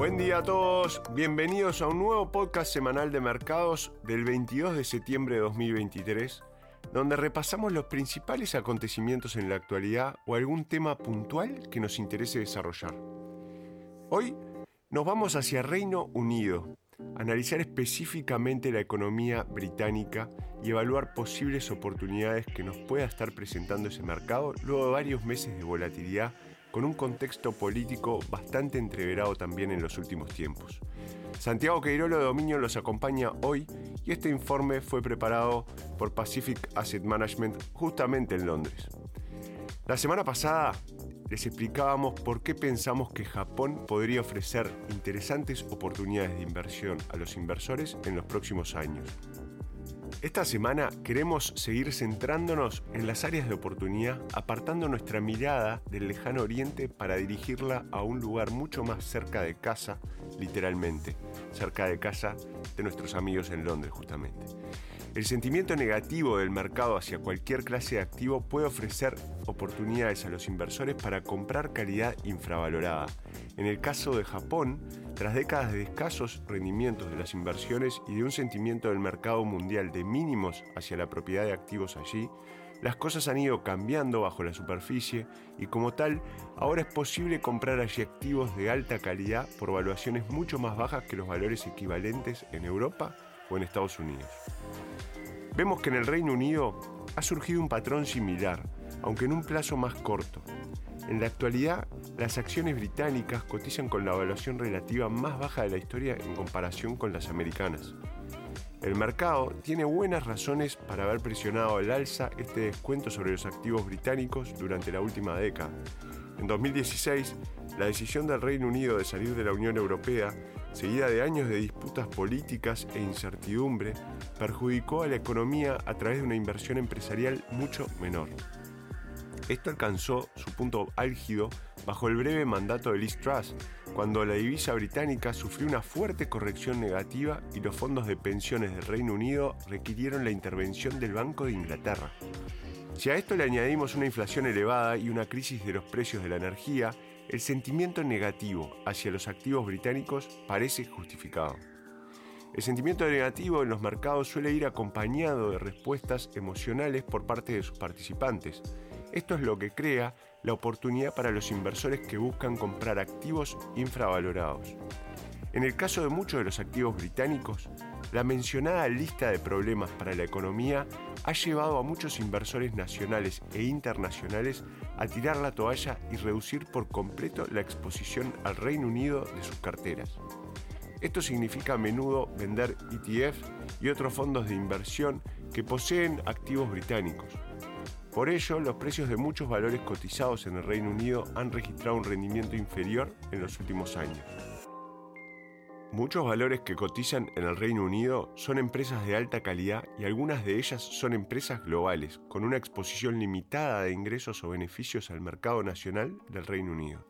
Buen día a todos, bienvenidos a un nuevo podcast semanal de mercados del 22 de septiembre de 2023, donde repasamos los principales acontecimientos en la actualidad o algún tema puntual que nos interese desarrollar. Hoy nos vamos hacia Reino Unido, analizar específicamente la economía británica y evaluar posibles oportunidades que nos pueda estar presentando ese mercado luego de varios meses de volatilidad con un contexto político bastante entreverado también en los últimos tiempos. Santiago Queirolo de Dominio los acompaña hoy y este informe fue preparado por Pacific Asset Management justamente en Londres. La semana pasada les explicábamos por qué pensamos que Japón podría ofrecer interesantes oportunidades de inversión a los inversores en los próximos años. Esta semana queremos seguir centrándonos en las áreas de oportunidad, apartando nuestra mirada del lejano oriente para dirigirla a un lugar mucho más cerca de casa, literalmente, cerca de casa de nuestros amigos en Londres justamente. El sentimiento negativo del mercado hacia cualquier clase de activo puede ofrecer oportunidades a los inversores para comprar calidad infravalorada. En el caso de Japón, tras décadas de escasos rendimientos de las inversiones y de un sentimiento del mercado mundial de mínimos hacia la propiedad de activos allí, las cosas han ido cambiando bajo la superficie y como tal, ahora es posible comprar allí activos de alta calidad por valuaciones mucho más bajas que los valores equivalentes en Europa en Estados Unidos. Vemos que en el Reino Unido ha surgido un patrón similar, aunque en un plazo más corto. En la actualidad, las acciones británicas cotizan con la evaluación relativa más baja de la historia en comparación con las americanas. El mercado tiene buenas razones para haber presionado al alza este descuento sobre los activos británicos durante la última década. En 2016, la decisión del Reino Unido de salir de la Unión Europea, seguida de años de disputas políticas e incertidumbre, perjudicó a la economía a través de una inversión empresarial mucho menor. Esto alcanzó su punto álgido bajo el breve mandato de Liz Truss, cuando la divisa británica sufrió una fuerte corrección negativa y los fondos de pensiones del Reino Unido requirieron la intervención del Banco de Inglaterra. Si a esto le añadimos una inflación elevada y una crisis de los precios de la energía, el sentimiento negativo hacia los activos británicos parece justificado. El sentimiento negativo en los mercados suele ir acompañado de respuestas emocionales por parte de sus participantes. Esto es lo que crea la oportunidad para los inversores que buscan comprar activos infravalorados. En el caso de muchos de los activos británicos, la mencionada lista de problemas para la economía ha llevado a muchos inversores nacionales e internacionales a tirar la toalla y reducir por completo la exposición al Reino Unido de sus carteras. Esto significa a menudo vender ETFs y otros fondos de inversión que poseen activos británicos. Por ello, los precios de muchos valores cotizados en el Reino Unido han registrado un rendimiento inferior en los últimos años. Muchos valores que cotizan en el Reino Unido son empresas de alta calidad y algunas de ellas son empresas globales, con una exposición limitada de ingresos o beneficios al mercado nacional del Reino Unido.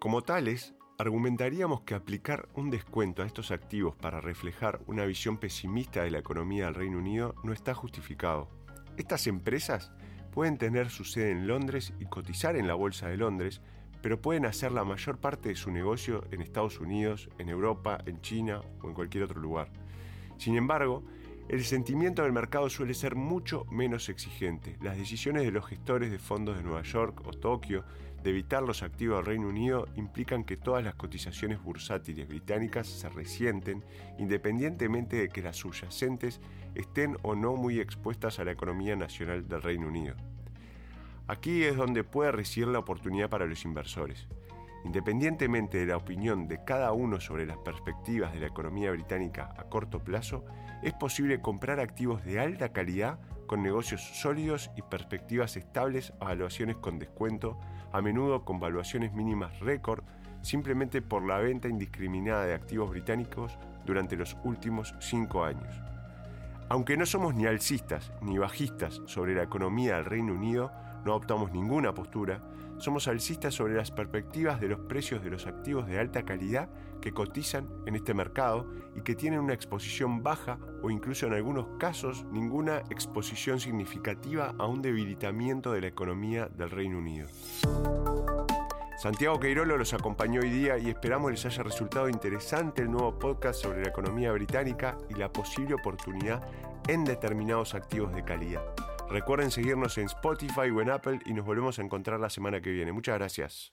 Como tales, Argumentaríamos que aplicar un descuento a estos activos para reflejar una visión pesimista de la economía del Reino Unido no está justificado. Estas empresas pueden tener su sede en Londres y cotizar en la Bolsa de Londres, pero pueden hacer la mayor parte de su negocio en Estados Unidos, en Europa, en China o en cualquier otro lugar. Sin embargo, el sentimiento del mercado suele ser mucho menos exigente. Las decisiones de los gestores de fondos de Nueva York o Tokio de evitar los activos del Reino Unido implican que todas las cotizaciones bursátiles británicas se resienten independientemente de que las subyacentes estén o no muy expuestas a la economía nacional del Reino Unido. Aquí es donde puede residir la oportunidad para los inversores. Independientemente de la opinión de cada uno sobre las perspectivas de la economía británica a corto plazo, es posible comprar activos de alta calidad con negocios sólidos y perspectivas estables a valuaciones con descuento, a menudo con valuaciones mínimas récord, simplemente por la venta indiscriminada de activos británicos durante los últimos cinco años. Aunque no somos ni alcistas ni bajistas sobre la economía del Reino Unido, no adoptamos ninguna postura, somos alcistas sobre las perspectivas de los precios de los activos de alta calidad que cotizan en este mercado y que tienen una exposición baja o incluso en algunos casos ninguna exposición significativa a un debilitamiento de la economía del Reino Unido. Santiago Queirolo los acompañó hoy día y esperamos les haya resultado interesante el nuevo podcast sobre la economía británica y la posible oportunidad en determinados activos de calidad. Recuerden seguirnos en Spotify o en Apple y nos volvemos a encontrar la semana que viene. Muchas gracias.